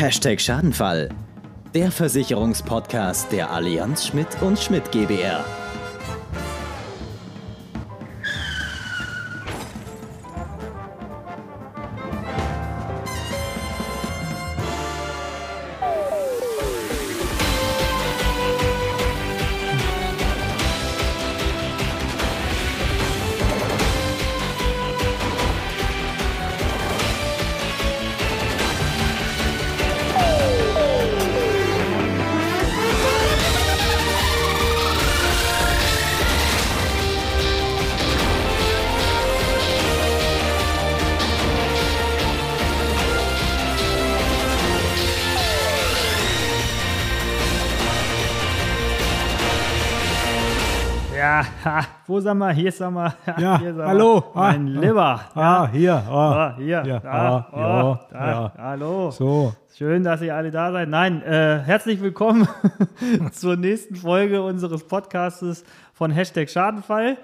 Hashtag Schadenfall. Der Versicherungspodcast der Allianz Schmidt und Schmidt GbR. Ha, wo sind wir? Hier sind wir. Ja, hier sind hallo. Wir. Mein Ah, Lieber. Ah, hier. Ah, Ah, hier. Ja, da, ah, oh, ja, da, ja. Hallo. So. Schön, dass ihr alle da seid. Nein, äh, herzlich willkommen zur nächsten Folge unseres Podcastes von Hashtag Schadenfall.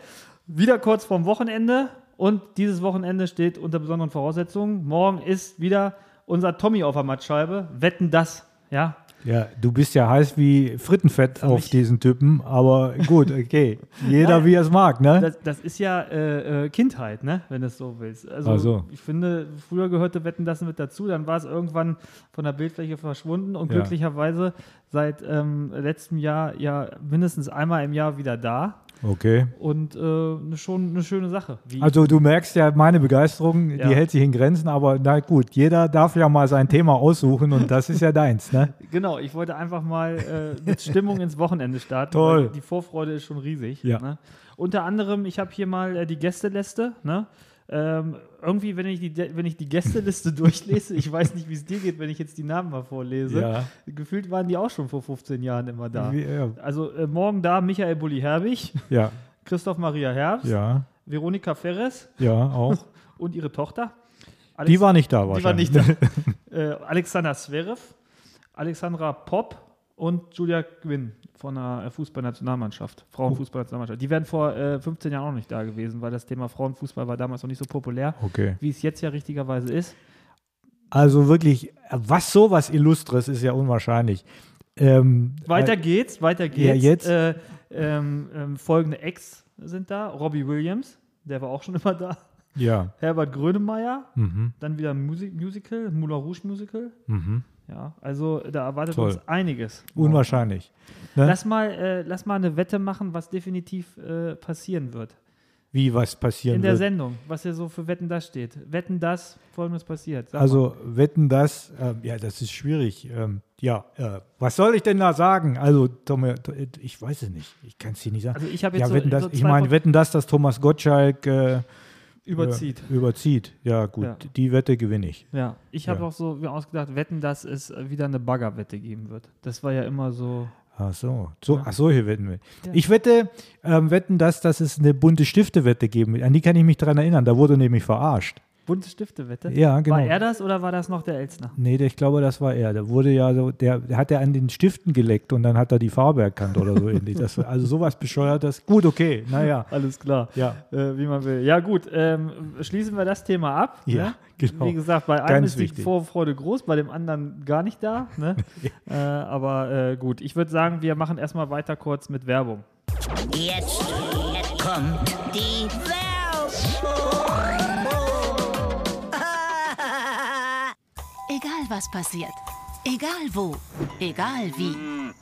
Wieder kurz vorm Wochenende und dieses Wochenende steht unter besonderen Voraussetzungen. Morgen ist wieder unser Tommy auf der Mattscheibe. Wetten das, ja? Ja, du bist ja heiß wie Frittenfett auf mich- diesen Typen, aber gut, okay. Jeder Nein. wie er es mag, ne? Das, das ist ja äh, äh, Kindheit, ne? wenn du es so willst. Also so. ich finde, früher gehörte Wetten das mit dazu, dann war es irgendwann von der Bildfläche verschwunden und Ja. glücklicherweise seit ähm, letztem Jahr ja mindestens einmal im Jahr wieder da Okay. und äh, ne, schon eine schöne Sache. Wie, Also du merkst ja, meine Begeisterung, Ja. die hält sich in Grenzen, aber na gut, jeder darf ja mal sein Thema aussuchen und das ist ja deins, ne? genau, ich wollte einfach mal äh, mit Stimmung ins Wochenende starten. Toll. weil Die Vorfreude ist schon riesig. Ja. Ne? Unter anderem, ich habe hier mal äh, die Gästeliste. Ne? Ähm, irgendwie, wenn ich, die, wenn ich die Gästeliste durchlese, ich weiß nicht, wie es dir geht, wenn ich jetzt die Namen mal vorlese. Ja. Gefühlt waren die auch schon vor 15 Jahren immer da. Ja, Also äh, morgen da Michael Bulli-Herbig, ja, Christoph Maria Herbst, ja, Veronika Ferres ja, auch. und ihre Tochter. Die Alex- war nicht da die war wahrscheinlich. nicht da. äh, Alexander Zverev, Alexandra Popp und Julia Gwynn von der äh, Fußballnationalmannschaft, Frauenfußballnationalmannschaft. Die wären vor äh, 15 Jahren auch nicht da gewesen, weil das Thema Frauenfußball war damals noch nicht so populär, Okay. wie es jetzt ja richtigerweise ist. Also wirklich, was sowas Illustres ist ja unwahrscheinlich. Ähm, Weiter äh, geht's, weiter geht's. Ja, jetzt? Äh, ähm, ähm, folgende Ex sind da. Robbie Williams, der war auch schon immer da. Ja. Herbert Grönemeyer, Mhm. dann wieder ein Musi Musical, Moulin Rouge Musical. Mhm. Ja, also da erwartet Toll. uns einiges. Unwahrscheinlich. Ne? Lass mal, äh, lass mal eine Wette machen, was definitiv äh, passieren wird. Wie was passieren In der wird. Sendung, was hier so für Wetten das steht. Wetten das, folgendes passiert. Sag mal. Also wetten das, ähm, ja, das ist schwierig. Ähm, ja, äh, was soll ich denn da sagen? Also, Tommy, ich weiß es nicht. Ich kann es dir nicht sagen. Also ich habe jetzt ja, so- wetten das, so ich zwei meine, wetten das, dass Thomas Gottschalk äh, überzieht. Äh, überzieht. Ja, gut, Ja. die Wette gewinne ich. Ja, ich habe Ja. auch so ausgedacht, wetten, dass es äh, wieder eine Baggerwette geben wird. Das war ja immer so. Ach so, so ach so, hier wetten wir. Ja. Ich wette, ähm, wetten das, dass es eine bunte Stifte-Wette geben wird. An die kann ich mich daran erinnern. Da wurde nämlich verarscht. Bunte Stifte-Wette. Ja, genau. War er das oder war das noch der Elsner? Nee, der, ich glaube, das war er. Der wurde ja so, der, der hat ja an den Stiften geleckt und dann hat er die Farbe erkannt oder so ähnlich. Das, also sowas bescheuertes. Gut, okay, naja. Alles klar. Ja. Äh, wie man will. Ja, gut, ähm, schließen wir das Thema ab. Ja, ne? genau. Wie gesagt, bei einem Ganz ist die. Vorfreude groß, bei dem anderen gar nicht da. Ne? äh, aber äh, gut, ich würde sagen, wir machen erstmal weiter kurz mit Werbung. Jetzt kommt die Werbung. Was passiert, egal wo, egal wie.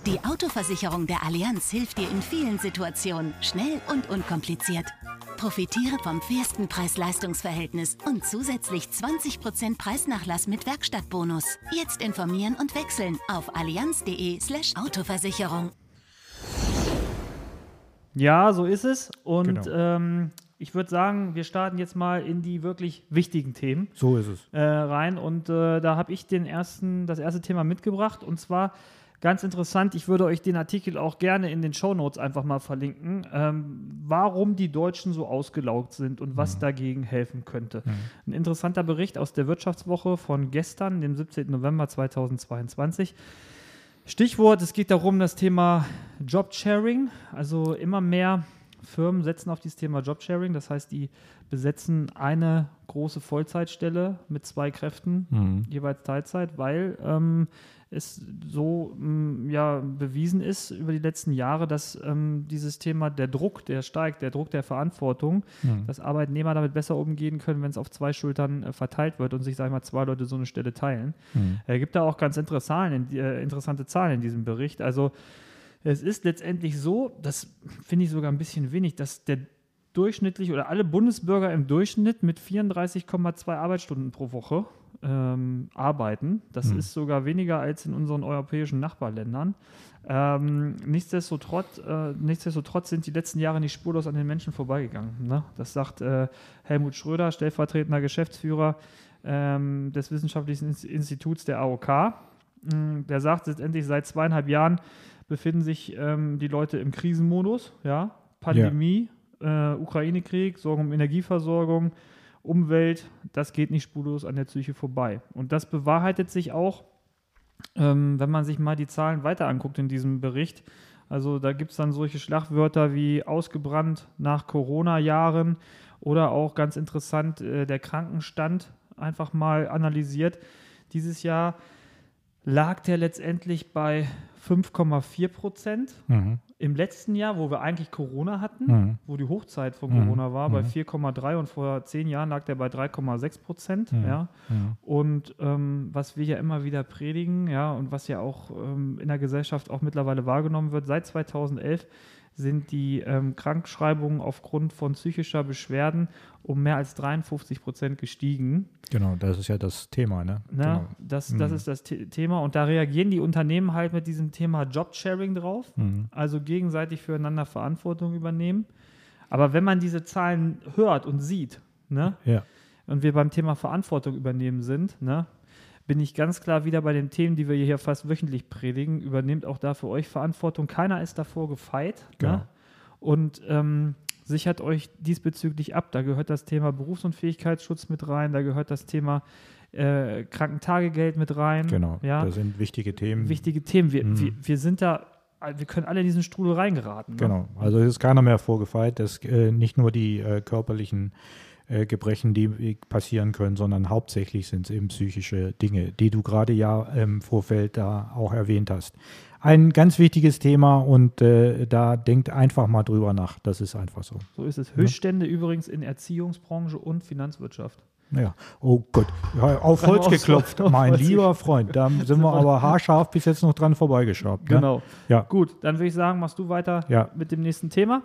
Die Autoversicherung der Allianz hilft dir in vielen Situationen schnell und unkompliziert. Profitiere vom fairsten Preis-Leistungs-Verhältnis und zusätzlich 20% Preisnachlass mit Werkstattbonus. Jetzt informieren und wechseln auf allianz.de/slash Autoversicherung. Ja, so ist es. Und Genau. ähm, ich würde sagen, wir starten jetzt mal in die wirklich wichtigen Themen So ist es. äh, rein. Und äh, da habe ich den ersten, das erste Thema mitgebracht. Und zwar ganz interessant, ich würde euch den Artikel auch gerne in den Shownotes einfach mal verlinken, ähm, warum die Deutschen so ausgelaugt sind und was dagegen helfen könnte. Ein interessanter Bericht aus der Wirtschaftswoche von gestern, dem 17. November 2022. Stichwort, es geht darum, das Thema Jobsharing, also immer mehr Firmen setzen auf dieses Thema Jobsharing. Das heißt, die besetzen eine große Vollzeitstelle mit zwei Kräften, Mhm. jeweils Teilzeit, weil ähm, es so ähm, ja, bewiesen ist über die letzten Jahre, dass ähm, dieses Thema der Druck, der steigt, der Druck der Verantwortung, Mhm. dass Arbeitnehmer damit besser umgehen können, wenn es auf zwei Schultern äh, verteilt wird und sich, sag ich mal, zwei Leute so eine Stelle teilen. Mhm. Er gibt da auch ganz interessante Zahlen in, äh, interessante Zahlen in diesem Bericht. Also es ist letztendlich so, das finde ich sogar ein bisschen wenig, dass der durchschnittlich oder alle Bundesbürger im Durchschnitt mit 34,2 Arbeitsstunden pro Woche ähm, arbeiten. Das Hm. ist sogar weniger als in unseren europäischen Nachbarländern. Ähm, nichtsdestotrotz, äh, nichtsdestotrotz sind die letzten Jahre nicht spurlos an den Menschen vorbeigegangen. Ne? Das sagt äh, Helmut Schröder, stellvertretender Geschäftsführer ähm, des Wissenschaftlichen Ins- Instituts der AOK. Mm, Der sagt letztendlich, seit zweieinhalb Jahren befinden sich ähm, die Leute im Krisenmodus. Ja? Pandemie, äh, Ukraine-Krieg, Sorgen um Energieversorgung, Umwelt, das geht nicht spurlos an der Psyche vorbei. Und das bewahrheitet sich auch, ähm, wenn man sich mal die Zahlen weiter anguckt in diesem Bericht. Also da gibt es dann solche Schlagwörter wie ausgebrannt nach Corona-Jahren oder auch ganz interessant äh, der Krankenstand einfach mal analysiert. Dieses Jahr lag der letztendlich bei 5,4 Prozent. Mhm. Im letzten Jahr, wo wir eigentlich Corona hatten, Mhm. wo die Hochzeit von Mhm. Corona war, bei Mhm. 4,3 und vor zehn Jahren lag der bei 3,6 Prozent. Mhm. Ja. Mhm. Und ähm, was wir ja immer wieder predigen, ja, und was ja auch ähm, in der Gesellschaft auch mittlerweile wahrgenommen wird, seit 2011 sind die ähm, Krankschreibungen aufgrund von psychischer Beschwerden um mehr als 53 Prozent gestiegen. Genau, das ist ja das Thema, ne? Ne? Genau. Das, das Mhm. ist das The Thema. Und da reagieren die Unternehmen halt mit diesem Thema Jobsharing drauf, Mhm. also gegenseitig füreinander Verantwortung übernehmen. Aber wenn man diese Zahlen hört und sieht, ne, Ja. und wir beim Thema Verantwortung übernehmen sind, ne, bin ich ganz klar wieder bei den Themen, die wir hier fast wöchentlich predigen. Übernehmt auch da für euch Verantwortung. Keiner ist davor gefeit. Genau. Ne? Und ähm, sichert euch diesbezüglich ab. Da gehört das Thema Berufsunfähigkeitsschutz mit rein, da gehört das Thema äh, Krankentagegeld mit rein. Genau, Ja, das sind wichtige Themen. wichtige Themen. Wir, Mhm. wir, wir sind da, wir können alle in diesen Strudel reingeraten. Ne? Genau, also es ist keiner mehr vorgefeilt, dass äh, nicht nur die äh, körperlichen äh, Gebrechen, die passieren können, sondern hauptsächlich sind es eben psychische Dinge, die du gerade ja im Vorfeld da auch erwähnt hast. Ein ganz wichtiges Thema und äh, da denkt einfach mal drüber nach. Das ist einfach so. So ist es. Höchststände übrigens in Erziehungsbranche und Finanzwirtschaft. Ja, oh Gott, ja, auf Holz geklopft, auf mein Holz lieber Freund. Da sind wir aber haarscharf bis jetzt noch dran vorbeigeschabt. Ne? Genau. Ja. Gut, dann würde ich sagen, machst du weiter Ja. mit dem nächsten Thema.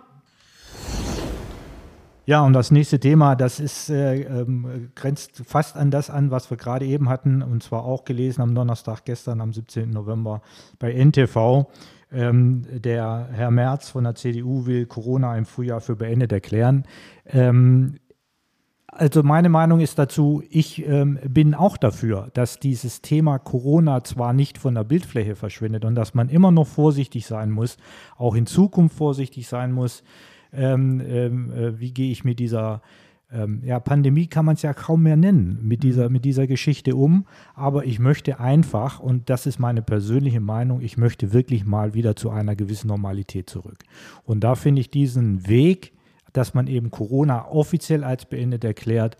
Ja, und das nächste Thema, das ist, äh, ähm, grenzt fast an das an, was wir gerade eben hatten, und zwar auch gelesen am Donnerstag gestern, am 17. November bei NTV. Ähm, der Herr Merz von der CDU will Corona im Frühjahr für beendet erklären. Ähm, also meine Meinung ist dazu, ich ähm, bin auch dafür, dass dieses Thema Corona zwar nicht von der Bildfläche verschwindet und dass man immer noch vorsichtig sein muss, auch in Zukunft vorsichtig sein muss. Ähm, ähm, äh, wie gehe ich mit dieser ähm, ja, Pandemie kann man es ja kaum mehr nennen, mit dieser, mit dieser Geschichte um. Aber ich möchte einfach, und das ist meine persönliche Meinung, ich möchte wirklich mal wieder zu einer gewissen Normalität zurück. Und da finde ich diesen Weg, dass man eben Corona offiziell als beendet erklärt,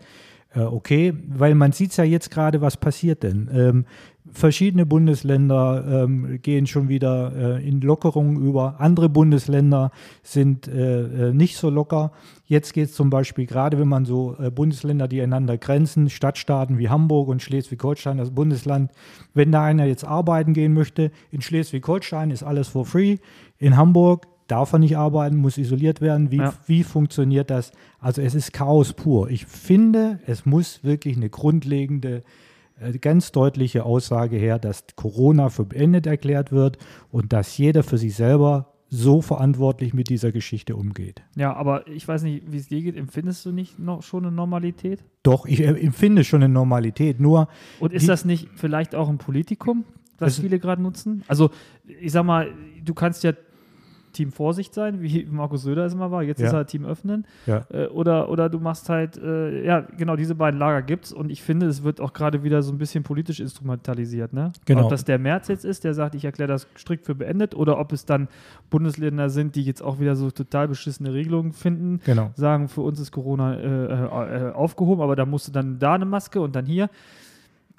äh, okay, weil man sieht ja jetzt gerade, was passiert denn. Ähm, verschiedene Bundesländer ähm, gehen schon wieder äh, in Lockerungen über, andere Bundesländer sind äh, äh, nicht so locker. Jetzt geht es zum Beispiel gerade, wenn man so äh, Bundesländer, die einander grenzen, Stadtstaaten wie Hamburg und Schleswig-Holstein, das Bundesland, wenn da einer jetzt arbeiten gehen möchte, in Schleswig-Holstein ist alles for free, in Hamburg darf er nicht arbeiten, muss isoliert werden. Wie, Ja. wie funktioniert das? Also es ist Chaos pur. Ich finde, es muss wirklich eine grundlegende, ganz deutliche Aussage her, dass Corona für beendet erklärt wird und dass jeder für sich selber so verantwortlich mit dieser Geschichte umgeht. Ja, aber ich weiß nicht, wie es dir geht. Empfindest du nicht noch schon eine Normalität? Doch, ich äh, empfinde schon eine Normalität. Nur, Und ist das nicht vielleicht auch ein Politikum, das viele gerade nutzen? Also, ich sag mal, du kannst ja Team Vorsicht sein, wie Markus Söder es immer war. Jetzt Ja. ist er Team Öffnen. Ja. Äh, oder, oder du machst halt, äh, ja, genau, diese beiden Lager gibt's und ich finde, es wird auch gerade wieder so ein bisschen politisch instrumentalisiert, ne? Genau. Ob das der März jetzt ist, der sagt, ich erkläre das strikt für beendet, oder ob es dann Bundesländer sind, die jetzt auch wieder so total beschissene Regelungen finden, Genau. sagen, für uns ist Corona äh, äh, aufgehoben, aber da musst du dann da eine Maske und dann hier.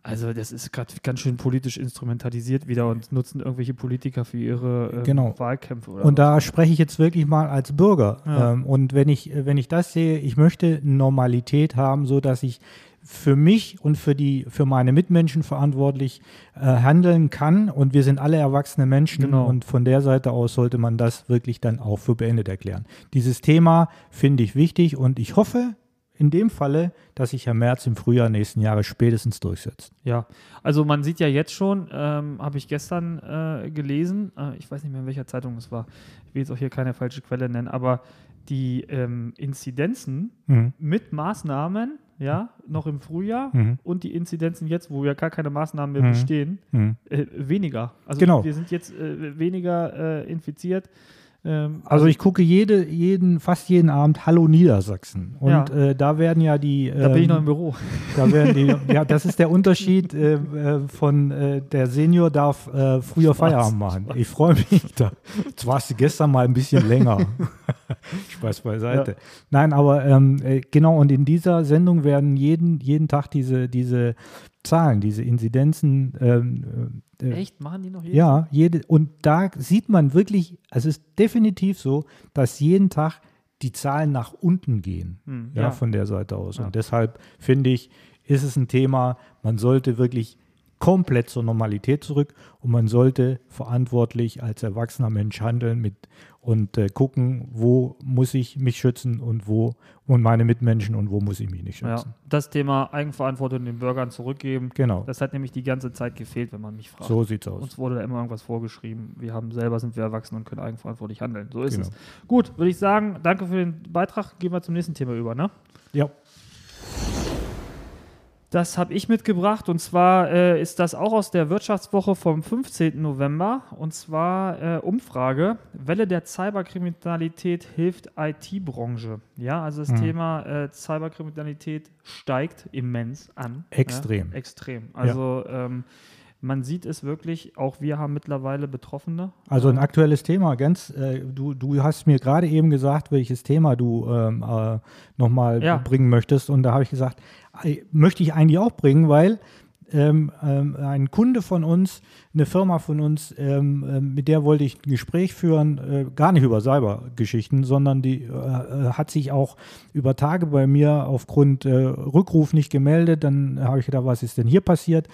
Also das ist gerade ganz schön politisch instrumentalisiert wieder und nutzen irgendwelche Politiker für ihre ähm, Genau. Wahlkämpfe. Oder Und da spreche ich jetzt wirklich mal als Bürger. Ja. Ähm, und wenn ich, wenn ich das sehe, ich möchte Normalität haben, so dass ich für mich und für die, für meine Mitmenschen verantwortlich äh, handeln kann. Und wir sind alle erwachsene Menschen. Genau. Und von der Seite aus sollte man das wirklich dann auch für beendet erklären. Dieses Thema finde ich wichtig und ich hoffe in dem Falle, dass sich Herr Merz im Frühjahr nächsten Jahres spätestens durchsetzt. Ja, also man sieht ja jetzt schon, ähm, habe ich gestern äh, gelesen, äh, ich weiß nicht mehr, in welcher Zeitung es war, ich will jetzt auch hier keine falsche Quelle nennen, aber die ähm, Inzidenzen Mhm. mit Maßnahmen, ja, noch im Frühjahr Mhm. und die Inzidenzen jetzt, wo ja gar keine Maßnahmen mehr Mhm. bestehen, Mhm. äh, weniger. Also Genau. wir sind jetzt äh, weniger äh, infiziert. Ähm, Also ich gucke jede, jeden, fast jeden Abend Hallo Niedersachsen. Und Ja. äh, da werden ja die. da bin ich ähm, noch im Büro. Da werden die, ja, das ist der Unterschied äh, äh, von äh, der Senior darf äh, früher Feierabend machen. Ich freue mich da. Jetzt warst du gestern mal ein bisschen länger. Spaß beiseite. Nein, aber ähm, äh, genau, und in dieser Sendung werden jeden, jeden Tag diese, diese Zahlen, diese Inzidenzen ähm, äh, Echt? Machen die noch jeden? ja, jede, und da sieht man wirklich, also es ist definitiv so, dass jeden Tag die Zahlen nach unten gehen, Hm, ja, ja. von der Seite aus. Ja. Und deshalb finde ich, ist es ein Thema, man sollte wirklich komplett zur Normalität zurück und man sollte verantwortlich als erwachsener Mensch handeln mit und äh, gucken, wo muss ich mich schützen und wo und meine Mitmenschen und wo muss ich mich nicht Ja, schützen. das Thema Eigenverantwortung den Bürgern zurückgeben. Genau, Das hat nämlich die ganze Zeit gefehlt, wenn man mich fragt. so sieht's aus. Uns wurde da immer irgendwas vorgeschrieben. Wir haben selber sind wir erwachsen und können eigenverantwortlich handeln. So ist Genau. es. Gut, würde ich sagen, danke für den Beitrag. Gehen wir zum nächsten Thema über, ne? Ja, Das habe ich mitgebracht und zwar äh, ist das auch aus der Wirtschaftswoche vom 15. November und zwar äh, Umfrage, Welle der Cyberkriminalität hilft IT-Branche. Ja, also das Mhm. Thema äh, Cyberkriminalität steigt immens an. Extrem. Ja? Extrem. Also ähm, man sieht es wirklich, auch wir haben mittlerweile Betroffene. Also ein aktuelles Thema, ganz, äh, du, du hast mir gerade eben gesagt, welches Thema du ähm, äh, nochmal Ja. bringen möchtest. Und da habe ich gesagt, äh, möchte ich eigentlich auch bringen, weil ähm, ähm, ein Kunde von uns, eine Firma von uns, ähm, ähm, mit der wollte ich ein Gespräch führen, äh, gar nicht über Cybergeschichten, sondern die äh, äh, hat sich auch über Tage bei mir aufgrund äh, Rückruf nicht gemeldet. Dann habe ich gedacht, was ist denn hier passiert?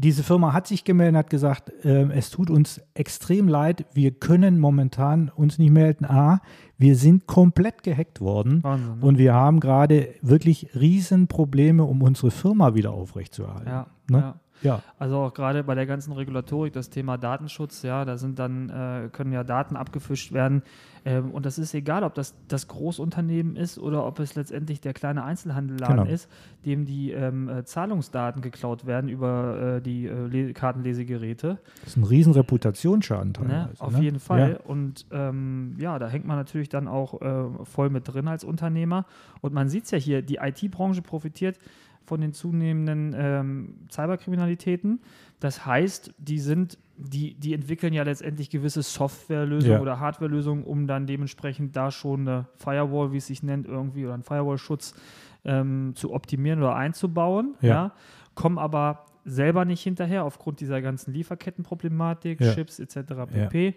Diese Firma hat sich gemeldet und hat gesagt, ähm, es tut uns extrem leid, wir können momentan uns nicht melden. A, wir sind komplett gehackt worden Wahnsinn. Ne? und wir haben gerade wirklich Riesenprobleme, um unsere Firma wieder aufrechtzuerhalten. ja, Ne? ja. Ja. Also auch gerade bei der ganzen Regulatorik, das Thema Datenschutz, ja, da sind dann, äh, können ja Daten abgefischt werden. Ähm, und das ist egal, ob das das Großunternehmen ist oder ob es letztendlich der kleine Einzelhandelladen Genau. ist, dem die ähm, äh, Zahlungsdaten geklaut werden über äh, die äh, Le Kartenlesegeräte. Das ist ein riesen Reputationsschaden Ne? teilweise. Auf ne? jeden Fall. Und ähm, ja, da hängt man natürlich dann auch äh, voll mit drin als Unternehmer. Und man sieht es ja hier, die IT-Branche profitiert von den zunehmenden ähm, Cyberkriminalitäten. Das heißt, die sind, die, die entwickeln ja letztendlich gewisse Softwarelösungen Ja. oder Hardwarelösungen, um dann dementsprechend da schon eine Firewall, wie es sich nennt, irgendwie oder einen Firewall-Schutz ähm, zu optimieren oder einzubauen. Ja. Ja. Kommen aber selber nicht hinterher aufgrund dieser ganzen Lieferkettenproblematik, Ja. Chips etc. pp.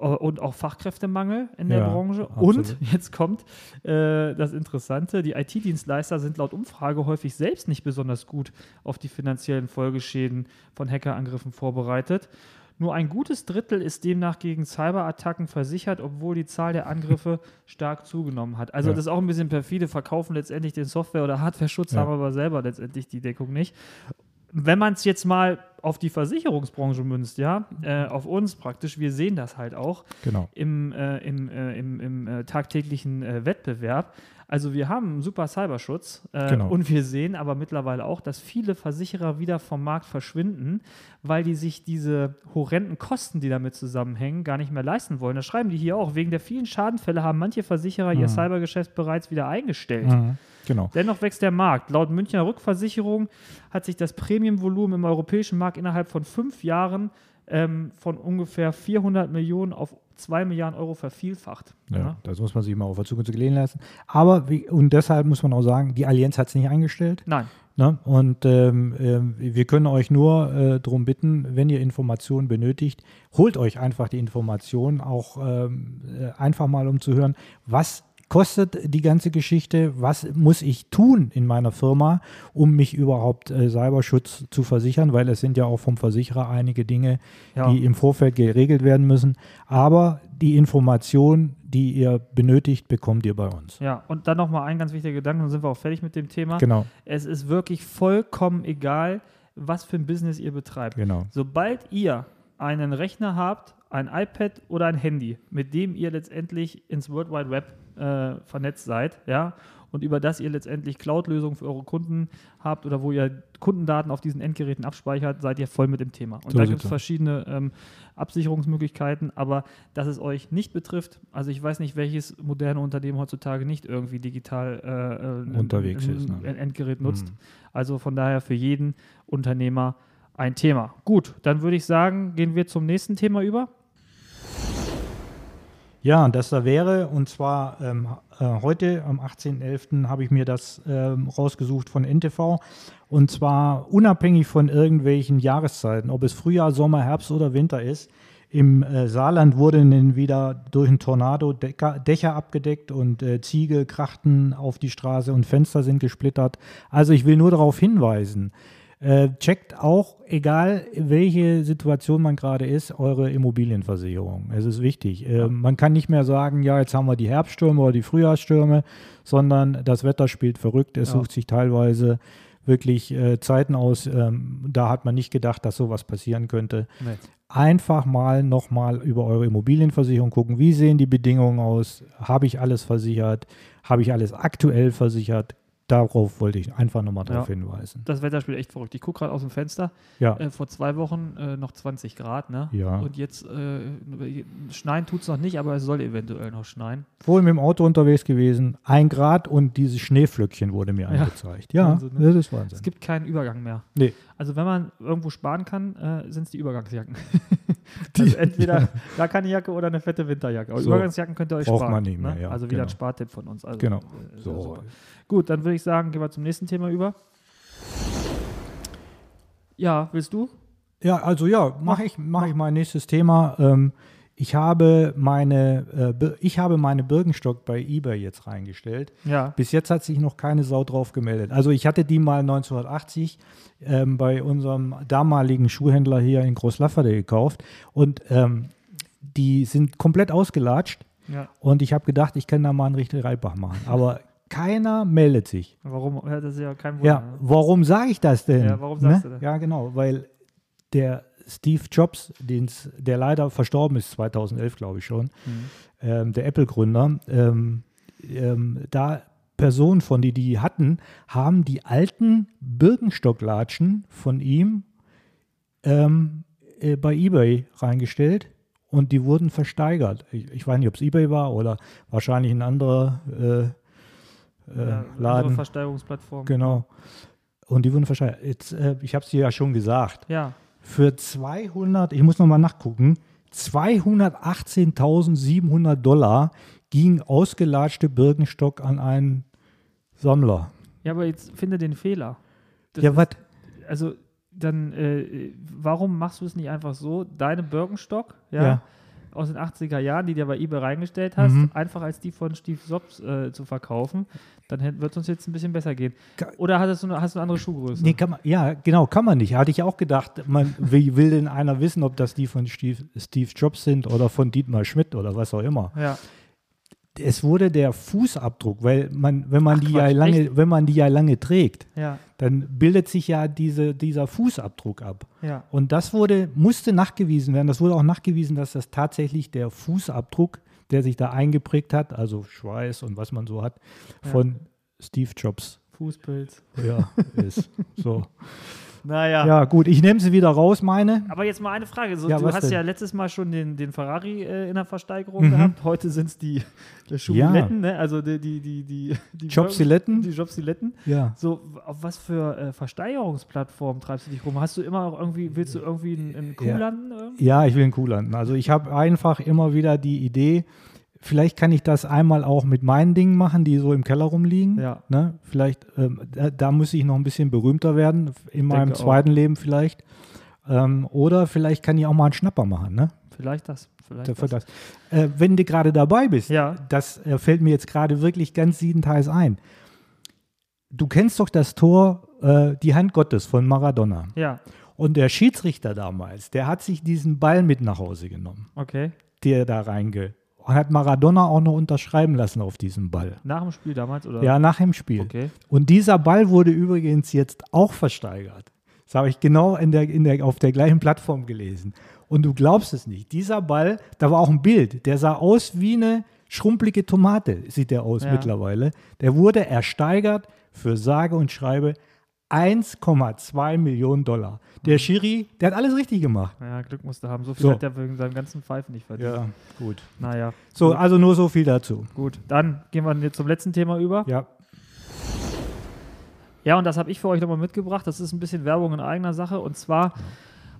Äh, Und auch Fachkräftemangel in der Ja, Branche. absolut. Und jetzt kommt äh, das Interessante: Die IT-Dienstleister sind laut Umfrage häufig selbst nicht besonders gut auf die finanziellen Folgeschäden von Hackerangriffen vorbereitet. Nur ein gutes Drittel ist demnach gegen Cyberattacken versichert, obwohl die Zahl der Angriffe stark zugenommen hat. Also Ja. das ist auch ein bisschen perfide, verkaufen letztendlich den Software- oder Hardware-Schutz, Ja. haben aber selber letztendlich die Deckung nicht. Wenn man es jetzt mal auf die Versicherungsbranche münzt, ja, äh, auf uns praktisch, wir sehen das halt auch Genau. im, äh, im, äh, im, im äh, tagtäglichen äh, Wettbewerb. Also wir haben einen super Cyberschutz äh, Genau. und wir sehen aber mittlerweile auch, dass viele Versicherer wieder vom Markt verschwinden, weil die sich diese horrenden Kosten, die damit zusammenhängen, gar nicht mehr leisten wollen. Das schreiben die hier auch. Wegen der vielen Schadenfälle haben manche Versicherer ihr Cybergeschäft bereits wieder eingestellt. Mhm. Genau. Dennoch wächst der Markt. Laut Münchner Rückversicherung hat sich das Prämienvolumen im europäischen Markt innerhalb von fünf Jahren ähm, von ungefähr 400 Millionen auf 2 Milliarden Euro vervielfacht. Ja, das muss man sich mal auf der Zunge zu gelegen lassen. Aber, wie, und deshalb muss man auch sagen, die Allianz hat es nicht eingestellt. Nein. Ne? Und ähm, ähm, wir können euch nur äh, darum bitten, wenn ihr Informationen benötigt, holt euch einfach die Informationen, auch ähm, äh, einfach mal um zu hören, was kostet die ganze Geschichte, was muss ich tun in meiner Firma, um mich überhaupt äh, Cyberschutz zu versichern, weil es sind ja auch vom Versicherer einige Dinge, Ja. die im Vorfeld geregelt werden müssen. Aber die Information, die ihr benötigt, bekommt ihr bei uns. Ja, und dann nochmal ein ganz wichtiger Gedanke, dann sind wir auch fertig mit dem Thema. Genau, Es ist wirklich vollkommen egal, was für ein Business ihr betreibt. genau. Sobald ihr einen Rechner habt, ein iPad oder ein Handy, mit dem ihr letztendlich ins World Wide Web äh, vernetzt seid, ja, und über das ihr letztendlich Cloud-Lösungen für eure Kunden habt oder wo ihr Kundendaten auf diesen Endgeräten abspeichert, seid ihr voll mit dem Thema. Und So da gibt es verschiedene ähm, Absicherungsmöglichkeiten, aber dass es euch nicht betrifft, also ich weiß nicht, welches moderne Unternehmen heutzutage nicht irgendwie digital äh, äh, Unterwegs ein, ist, ne? ein Endgerät nutzt. Also von daher für jeden Unternehmer ein Thema. Gut, dann würde ich sagen, gehen wir zum nächsten Thema über. Ja, das da wäre, und zwar ähm, äh, heute am 18.11. habe ich mir das ähm, rausgesucht von NTV. Und zwar unabhängig von irgendwelchen Jahreszeiten, ob es Frühjahr, Sommer, Herbst oder Winter ist. Im äh, Saarland wurden dann wieder durch einen Tornado Decker, Dächer abgedeckt und äh, Ziegel krachten auf die Straße und Fenster sind gesplittert. Also ich will nur darauf hinweisen, äh, checkt auch, egal welche Situation man gerade ist, eure Immobilienversicherung. Es ist wichtig. Äh, Man kann nicht mehr sagen, ja, jetzt haben wir die Herbststürme oder die Frühjahrsstürme, sondern das Wetter spielt verrückt. Es Ja. sucht sich teilweise wirklich äh, Zeiten aus. Ähm, da hat man nicht gedacht, dass sowas passieren könnte. Nee. Einfach mal nochmal über eure Immobilienversicherung gucken. Wie sehen die Bedingungen aus? Habe ich alles versichert? Habe ich alles aktuell versichert? Darauf wollte ich einfach nochmal darauf Ja. hinweisen. Das Wetter spielt echt verrückt. Ich gucke gerade aus dem Fenster. Ja. Äh, vor zwei Wochen äh, noch 20 Grad, ne? Ja. Und jetzt äh, schneien tut es noch nicht, aber es soll eventuell noch schneien. Vorhin mit dem Auto unterwegs gewesen, ein Grad und dieses Schneeflöckchen wurde mir angezeigt. Ja, Wahnsinn, ne? das ist Wahnsinn. Es gibt keinen Übergang mehr. nee. Also wenn man irgendwo sparen kann, äh, sind es die Übergangsjacken. also entweder gar keine Jacke oder eine fette Winterjacke. Aber So. Übergangsjacken könnt ihr euch Braucht sparen. man nicht mehr, ne? ja, Also wieder ein genau. Spartipp von uns. Also, Genau. äh, So. Gut, dann würde ich sagen, gehen wir zum nächsten Thema über. Ja, willst du? Ja, also ja, mache ich, mach ich mein nächstes Thema. Ähm, ich habe meine, äh, ich habe meine Birkenstock bei eBay jetzt reingestellt. Ja. Bis jetzt hat sich noch keine Sau drauf gemeldet. Also ich hatte die mal 1980 ähm, bei unserem damaligen Schuhhändler hier in Großlafferde gekauft und ähm, die sind komplett ausgelatscht ja. und ich habe gedacht, ich kann da mal einen richtigen Reibach machen. Aber keiner meldet sich. Warum? Ja, das ist ja kein Wunder. Ja, ne? warum sage ich das denn? Ja, warum sagst du das? Ja, genau, weil der Steve Jobs, der leider verstorben ist 2011, glaube ich schon, Mhm. ähm, der Apple-Gründer, ähm, ähm, da Personen von die die hatten, haben die alten Birkenstocklatschen von ihm ähm, äh, bei eBay reingestellt und die wurden versteigert. Ich, ich weiß nicht, ob es eBay war oder wahrscheinlich ein anderer äh, äh, Ja, andere Laden. Versteigerungsplattform. Genau. Und die wurden versteigert. Jetzt, äh, ich habe es dir ja schon gesagt. Ja. Für 200, ich muss nochmal nachgucken, 218.700 Dollar ging ausgelatschte Birkenstock an einen Sammler. Ja, aber jetzt finde den Fehler. Das ja, was? Also, dann, äh, warum machst du es nicht einfach so, deine Birkenstock, ja, Ja. Aus den 80er Jahren, die dir bei eBay reingestellt hast, Mhm. einfach als die von Steve Jobs äh, zu verkaufen, dann wird es uns jetzt ein bisschen besser gehen. Oder hast du, eine- hast du eine andere Schuhgröße? Nee, kann man, ja, genau, kann man nicht. Hatte ich auch gedacht, man, wie will denn einer wissen, ob das die von Steve, Steve Jobs sind oder von Dietmar Schmidt oder was auch immer. Ja, Es wurde der Fußabdruck, weil man, wenn man Ach, die ja Quatsch, lange, wenn man die ja lange trägt, ja, dann bildet sich ja diese, dieser Fußabdruck ab. ja. Und das wurde, musste nachgewiesen werden. Das wurde auch nachgewiesen, dass das tatsächlich der Fußabdruck der sich da eingeprägt hat, also Schweiß und was man so hat, von Steve Jobs. Fußpilz. Ja, ist so. Naja. Ja, gut, ich nehme sie wieder raus, meine. Aber jetzt mal eine Frage. So, Ja, du hast denn? ja letztes Mal schon den, den Ferrari äh, in der Versteigerung Mhm. gehabt. Heute sind es die, die Schubiletten, ne? also die, die, die, die, die Jobsiletten? Die Jobsiletten. Ja. So, auf was für äh, Versteigerungsplattformen treibst du dich rum? Hast du immer auch irgendwie, willst du irgendwie einen, einen Kuh Ja. landen? irgendwie? Ja, ich will einen Kuh landen. Also ich habe einfach immer wieder die Idee, vielleicht kann ich das einmal auch mit meinen Dingen machen, die so im Keller rumliegen. Ja. Ne? Vielleicht, ähm, da, da muss ich noch ein bisschen berühmter werden, in meinem Denke auch. zweiten Leben vielleicht. Ähm, oder vielleicht kann ich auch mal einen Schnapper machen, ne? Vielleicht das. Vielleicht Dafür das. das. Äh, wenn du gerade dabei bist, Ja. das äh, fällt mir jetzt gerade wirklich ganz siebenteils ein. Du kennst doch das Tor, äh, die Hand Gottes von Maradona. Ja, Und der Schiedsrichter damals, der hat sich diesen Ball mit nach Hause genommen, okay. der da reinge. Und hat Maradona auch noch unterschreiben lassen auf diesem Ball. Nach dem Spiel damals, oder? Ja, nach dem Spiel. Okay. Und dieser Ball wurde übrigens jetzt auch versteigert. Das habe ich genau in der, in der, auf der gleichen Plattform gelesen. Und du glaubst es nicht. Dieser Ball, da war auch ein Bild, der sah aus wie eine schrumpelige Tomate, sieht der aus Ja. mittlerweile. Der wurde ersteigert für sage und schreibe 1,2 Millionen Dollar. Der Schiri, der hat alles richtig gemacht. Ja, Glück musste haben. So viel So. hat er wegen seinem ganzen Pfeifen nicht verdient. gut. Naja. So, also nur so viel dazu. Gut, dann gehen wir jetzt zum letzten Thema über. Ja, Ja, und das habe ich für euch nochmal mitgebracht. Das ist ein bisschen Werbung in eigener Sache. Und zwar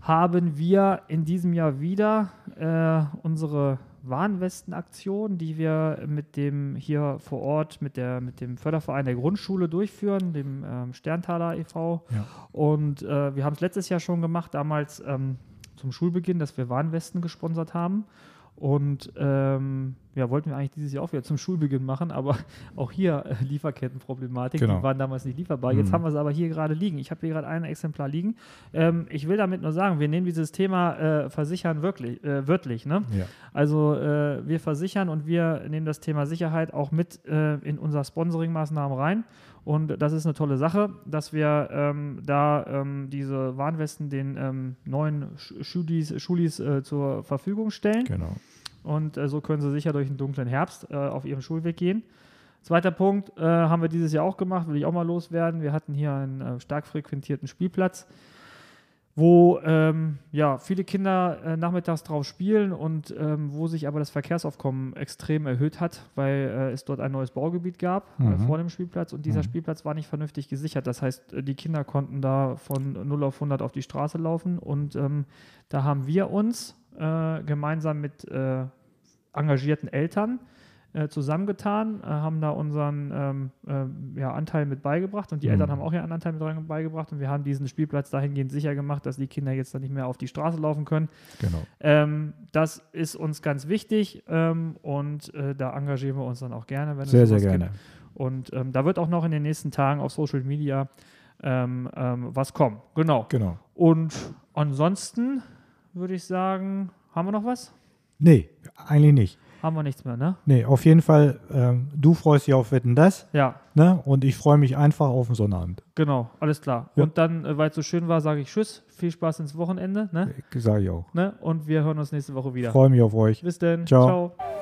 haben wir in diesem Jahr wieder äh, unsere Warnwesten-Aktion, die wir mit dem hier vor Ort, mit, der, mit dem Förderverein der Grundschule durchführen, dem ähm, Sterntaler e.V. Ja. Und äh, wir haben es letztes Jahr schon gemacht, damals ähm, zum Schulbeginn, dass wir Warnwesten gesponsert haben. Und ähm, ja, wollten wir eigentlich dieses Jahr auch wieder zum Schulbeginn machen, aber auch hier äh, Lieferkettenproblematik, Genau. die waren damals nicht lieferbar. Jetzt Mhm. haben wir sie aber hier gerade liegen. Ich habe hier gerade ein Exemplar liegen. Ähm, ich will damit nur sagen, wir nehmen dieses Thema äh, Versichern wirklich, äh, wörtlich. Ne? ja. Also äh, wir versichern und wir nehmen das Thema Sicherheit auch mit äh, in unser Sponsoring-Maßnahmen rein. Und das ist eine tolle Sache, dass wir ähm, da ähm, diese Warnwesten den ähm, neuen Sch- Schulis, Schulis äh, zur Verfügung stellen. Genau. Und äh, so können sie sicher durch den dunklen Herbst äh, auf ihrem Schulweg gehen. Zweiter Punkt äh, haben wir dieses Jahr auch gemacht, will ich auch mal loswerden. Wir hatten hier einen äh, stark frequentierten Spielplatz, wo ähm, ja, viele Kinder äh, nachmittags drauf spielen und ähm, wo sich aber das Verkehrsaufkommen extrem erhöht hat, weil äh, es dort ein neues Baugebiet gab äh, Mhm. vor dem Spielplatz und dieser Mhm. Spielplatz war nicht vernünftig gesichert. Das heißt, äh, die Kinder konnten da von 0 auf 100 auf die Straße laufen und ähm, da haben wir uns äh, gemeinsam mit äh, engagierten Eltern äh, zusammengetan, äh, haben da unseren ähm, ähm, ja, Anteil mit beigebracht und die Mhm. Eltern haben auch ihren Anteil mit beigebracht und wir haben diesen Spielplatz dahingehend sicher gemacht, dass die Kinder jetzt dann nicht mehr auf die Straße laufen können. Genau. Ähm, das ist uns ganz wichtig ähm, und äh, da engagieren wir uns dann auch gerne, wenn es Sehr, sehr gerne. Gibt. Und ähm, da wird auch noch in den nächsten Tagen auf Social Media ähm, ähm, was kommen. Genau. Genau. Und ansonsten würde ich sagen, haben wir noch was? Nee, eigentlich nicht. Haben wir nichts mehr, ne? Nee, auf jeden Fall, ähm, du freust dich auf Wetten das, Ja, ne? Und ich freue mich einfach auf den Sonnabend. genau, alles klar. Ja. Und dann, äh, weil es so schön war, sage ich Tschüss, viel Spaß ins Wochenende, ne? Sage ich auch. ne? Und wir hören uns nächste Woche wieder. Freue mich auf euch. Bis dann. Ciao. Ciao.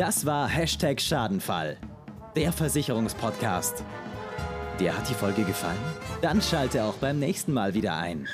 Das war Hashtag Schadenfall, der Versicherungspodcast. Dir hat die Folge gefallen? Dann schalte auch beim nächsten Mal wieder ein.